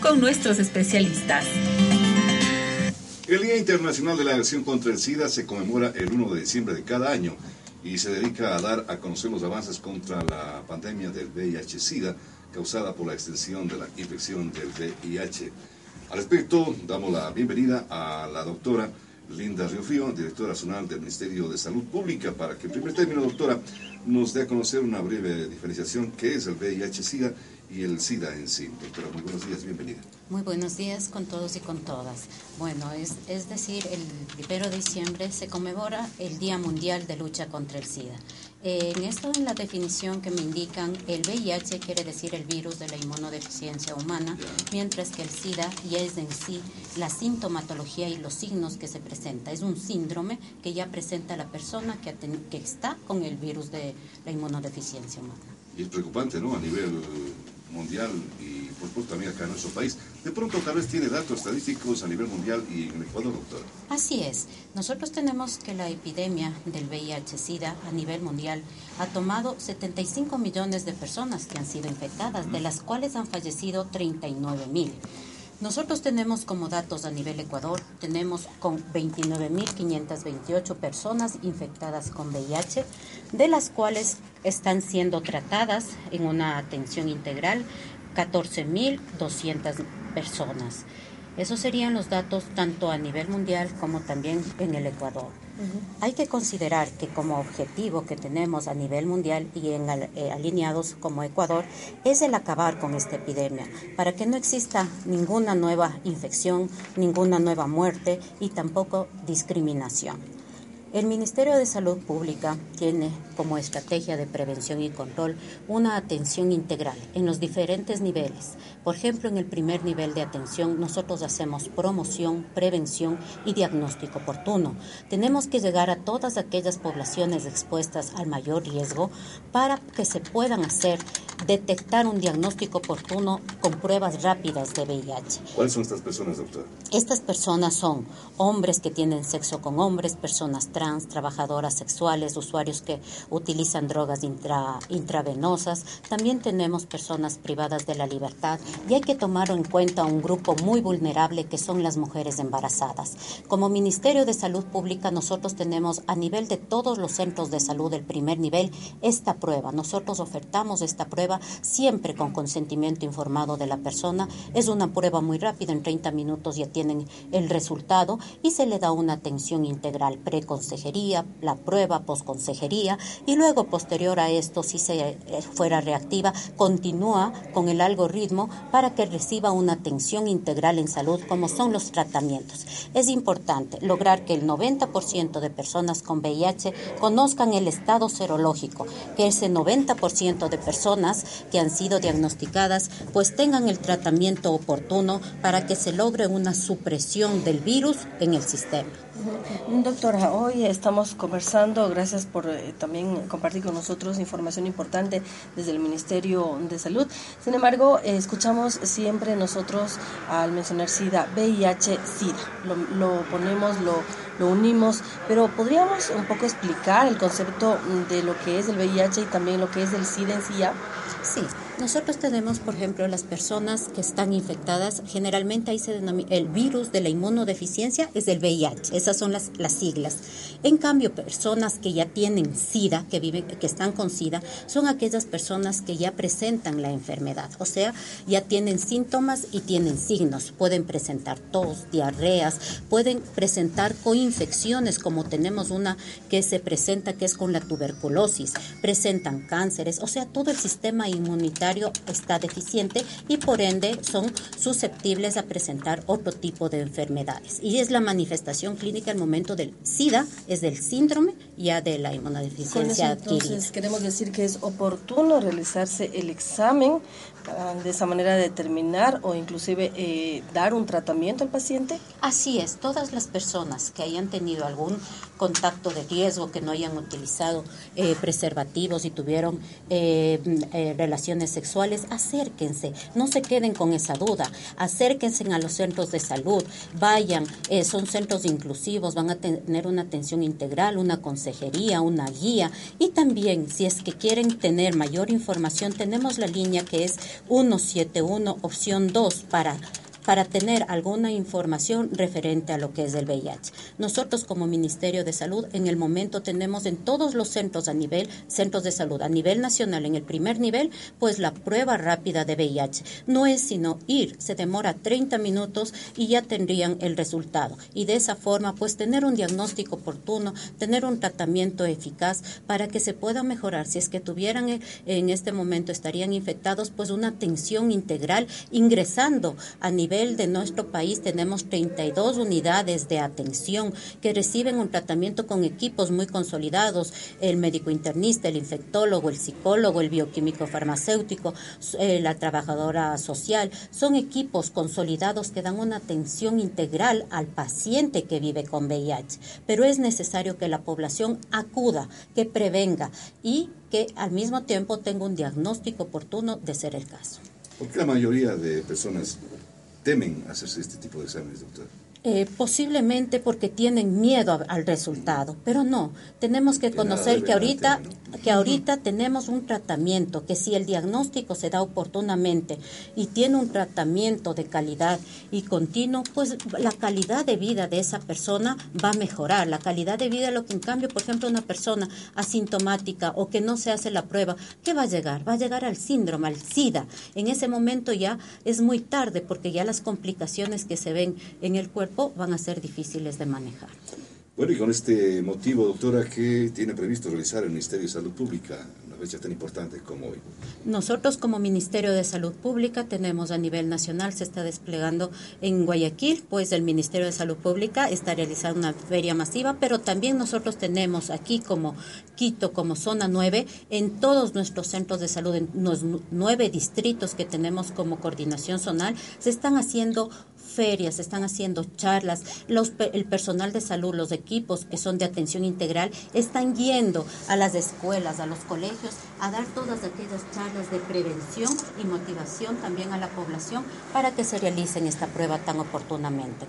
con nuestros especialistas. El Día Internacional de la Acción contra el SIDA se conmemora el 1 de diciembre de cada año y se dedica a dar a conocer los avances contra la pandemia del VIH-Sida causada por la extensión de la infección del VIH. Al respecto, damos la bienvenida a la doctora Linda Riofío, directora nacional del Ministerio de Salud Pública, para que en primer término, doctora, nos dé a conocer una breve diferenciación qué es el VIH-Sida y el SIDA en sí. Doctora, muy buenos días, bienvenida. Muy buenos días con todos y con todas. Bueno, es, es decir, el 1 de diciembre se conmemora el Día Mundial de Lucha contra el SIDA. En esto, en la definición que me indican, el VIH quiere decir el virus de la inmunodeficiencia humana, mientras que el SIDA ya es en sí la sintomatología y los signos que se presenta. Es un síndrome que ya presenta la persona que, que está con el virus de la inmunodeficiencia humana. Y es preocupante, ¿no? A nivel mundial y por supuesto también acá en nuestro país. De pronto tal vez tiene datos estadísticos a nivel mundial y en Ecuador, doctor. Así es. Nosotros tenemos que la epidemia del VIH-Sida a nivel mundial ha tomado 75 millones de personas que han sido infectadas, de las cuales han fallecido 39 mil. Nosotros tenemos como datos a nivel Ecuador, tenemos con 29.528 personas infectadas con VIH, de las cuales están siendo tratadas en una atención integral 14.200 personas. Esos serían los datos tanto a nivel mundial como también en el Ecuador. Hay que considerar que como objetivo que tenemos a nivel mundial y en eh, alineados como Ecuador es el acabar con esta epidemia para que no exista ninguna nueva infección, ninguna nueva muerte y tampoco discriminación. El Ministerio de Salud Pública tiene como estrategia de prevención y control una atención integral en los diferentes niveles. Por ejemplo, en el primer nivel de atención nosotros hacemos promoción, prevención y diagnóstico oportuno. Tenemos que llegar a todas aquellas poblaciones expuestas al mayor riesgo para que se puedan hacer detectar un diagnóstico oportuno con pruebas rápidas de VIH. ¿Cuáles son estas personas, doctor? Estas personas son hombres que tienen sexo con hombres, personas trans, trabajadoras sexuales, usuarios que utilizan drogas intravenosas. También tenemos personas privadas de la libertad y hay que tomar en cuenta un grupo muy vulnerable que son las mujeres embarazadas. Como Ministerio de Salud Pública nosotros tenemos a nivel de todos los centros de salud del primer nivel esta prueba. Nosotros ofertamos esta prueba siempre con consentimiento informado de la persona. Es una prueba muy rápida, en 30 minutos ya tienen el resultado y se le da una atención integral pre consejería, la prueba postconsejería y luego posterior a esto, si se eh, fuera reactiva, continúa con el algoritmo para que reciba una atención integral en salud como son los tratamientos. Es importante lograr que el 90% de personas con VIH conozcan el estado serológico, que ese 90% de personas que han sido diagnosticadas pues tengan el tratamiento oportuno para que se logre una supresión del virus en el sistema. Doctora, hoy estamos conversando, gracias por eh, también compartir con nosotros información importante desde el Ministerio de Salud. Sin embargo, eh, escuchamos siempre nosotros al mencionar SIDA, VIH, SIDA. Lo, ponemos, lo, lo unimos, pero ¿podríamos un poco explicar el concepto de lo que es el VIH y también lo que es el SIDA en sí? Sí. Nosotros tenemos, por ejemplo, las personas que están infectadas, generalmente ahí se denomina el virus de la inmunodeficiencia, es el VIH, esas son las, las siglas. En cambio, personas que ya tienen SIDA, que, viven, que están con SIDA, son aquellas personas que ya presentan la enfermedad, o sea, ya tienen síntomas y tienen signos. Pueden presentar tos, diarreas, pueden presentar coinfecciones, como tenemos una que se presenta que es con la tuberculosis, presentan cánceres, o sea, todo el sistema inmunitario está deficiente y por ende son susceptibles a presentar otro tipo de enfermedades. Y es la manifestación clínica al momento del SIDA, es del síndrome ya de la inmunodeficiencia entonces, queremos decir que es oportuno realizarse el examen para de esa manera determinar o inclusive eh, dar un tratamiento al paciente. Así es, todas las personas que hayan tenido algún contacto de riesgo, que no hayan utilizado eh, preservativos y tuvieron eh, relaciones sexuales, acérquense, no se queden con esa duda, acérquense a los centros de salud, vayan, son centros inclusivos, van a tener una atención integral, una una guía. Y también si es que quieren tener mayor información, tenemos la línea que es 171 opción 2 para para tener alguna información referente a lo que es el VIH. Nosotros como Ministerio de Salud en el momento tenemos en todos los centros a nivel, centros de salud a nivel nacional, en el primer nivel, pues la prueba rápida de VIH. No es sino ir, se demora 30 minutos y ya tendrían el resultado. Y de esa forma, pues tener un diagnóstico oportuno, tener un tratamiento eficaz para que se pueda mejorar. Si es que tuvieran eh, en este momento, estarían infectados, pues una atención integral ingresando a nivel de nuestro país tenemos 32 unidades de atención que reciben un tratamiento con equipos muy consolidados, el médico internista, el infectólogo, el psicólogo, el bioquímico farmacéutico, eh, la trabajadora social. Son equipos consolidados que dan una atención integral al paciente que vive con VIH. Pero es necesario que la población acuda, que prevenga y que al mismo tiempo tenga un diagnóstico oportuno de ser el caso. Porque la mayoría de personas temen hacerse este tipo de exámenes, doctor? Eh, posiblemente porque tienen miedo al resultado, pero no, tenemos que conocer que ahorita, que ahorita tenemos un tratamiento, que si el diagnóstico se da oportunamente y tiene un tratamiento de calidad y continuo, pues la calidad de vida de esa persona va a mejorar. La calidad de vida, lo que en cambio, por ejemplo, una persona asintomática o que no se hace la prueba, ¿qué va a llegar? Va a llegar al síndrome, al SIDA. En ese momento ya es muy tarde porque ya las complicaciones que se ven en el cuerpo van a ser difíciles de manejar. Bueno, y con este motivo, doctora, ¿qué tiene previsto realizar el Ministerio de Salud Pública en una fecha tan importante como hoy? Nosotros como Ministerio de Salud Pública tenemos a nivel nacional, se está desplegando en Guayaquil, pues el Ministerio de Salud Pública está realizando una feria masiva, pero también nosotros tenemos aquí como Quito, como zona 9, en todos nuestros centros de salud, en los nueve distritos que tenemos como coordinación zonal, se están haciendo ferias, se están haciendo charlas, los, el personal de salud, los equipos que son de atención integral, están yendo a las escuelas, a los colegios, a dar todas aquellas charlas de prevención y motivación también a la población para que se realicen esta prueba tan oportunamente.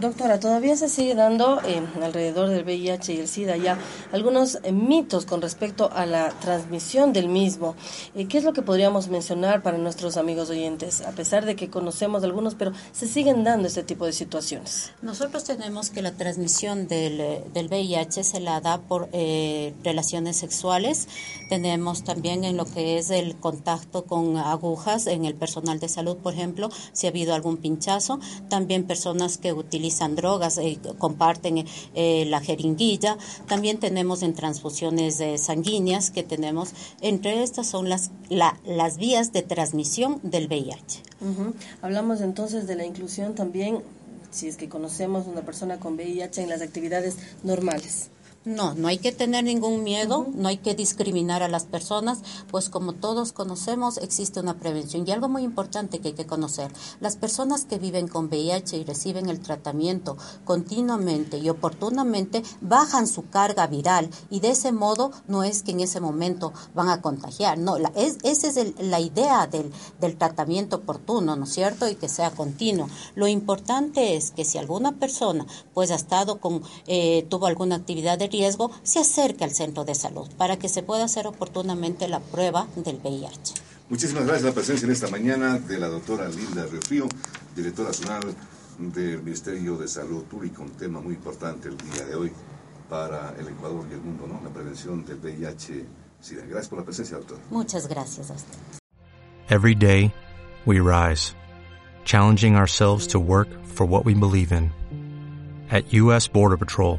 doctora, todavía se sigue dando eh, alrededor del VIH y el SIDA ya algunos eh, mitos con respecto a la transmisión del mismo. Eh, ¿Qué es lo que podríamos mencionar para nuestros amigos oyentes? A pesar de que conocemos algunos, pero se siguen dando este tipo de situaciones? Nosotros tenemos que la transmisión del, eh, del VIH se la da por eh, relaciones sexuales. Tenemos también en lo que es el contacto con agujas en el personal de salud, por ejemplo, si ha habido algún pinchazo. También personas que utilizan drogas, eh, comparten la jeringuilla. También tenemos en transfusiones sanguíneas que tenemos. Entre estas son las, las vías de transmisión del VIH. Hablamos entonces de la inclusión también, si es que conocemos una persona con VIH en las actividades normales. No, no hay que tener ningún miedo, no hay que discriminar a las personas, pues como todos conocemos existe una prevención. Y algo muy importante que hay que conocer, las personas que viven con VIH y reciben el tratamiento continuamente y oportunamente bajan su carga viral y de ese modo no es que en ese momento van a contagiar, no, la, es, esa es la idea del, del tratamiento oportuno, ¿no es cierto? Y que sea continuo. Lo importante es que si alguna persona pues ha estado con, eh, tuvo alguna actividad de riesgo, se acerque al centro de salud para que se pueda hacer oportunamente la prueba del VIH. Muchísimas gracias la presencia en esta mañana de la doctora Linda Refío, directora nacional del Ministerio de Salud Pública, un tema muy importante el día de hoy para el Ecuador y el mundo, ¿no? La prevención del VIH. Gracias por la presencia, doctora. Muchas gracias a Every day we rise, challenging ourselves to work for what we believe in. At U.S. Border Patrol,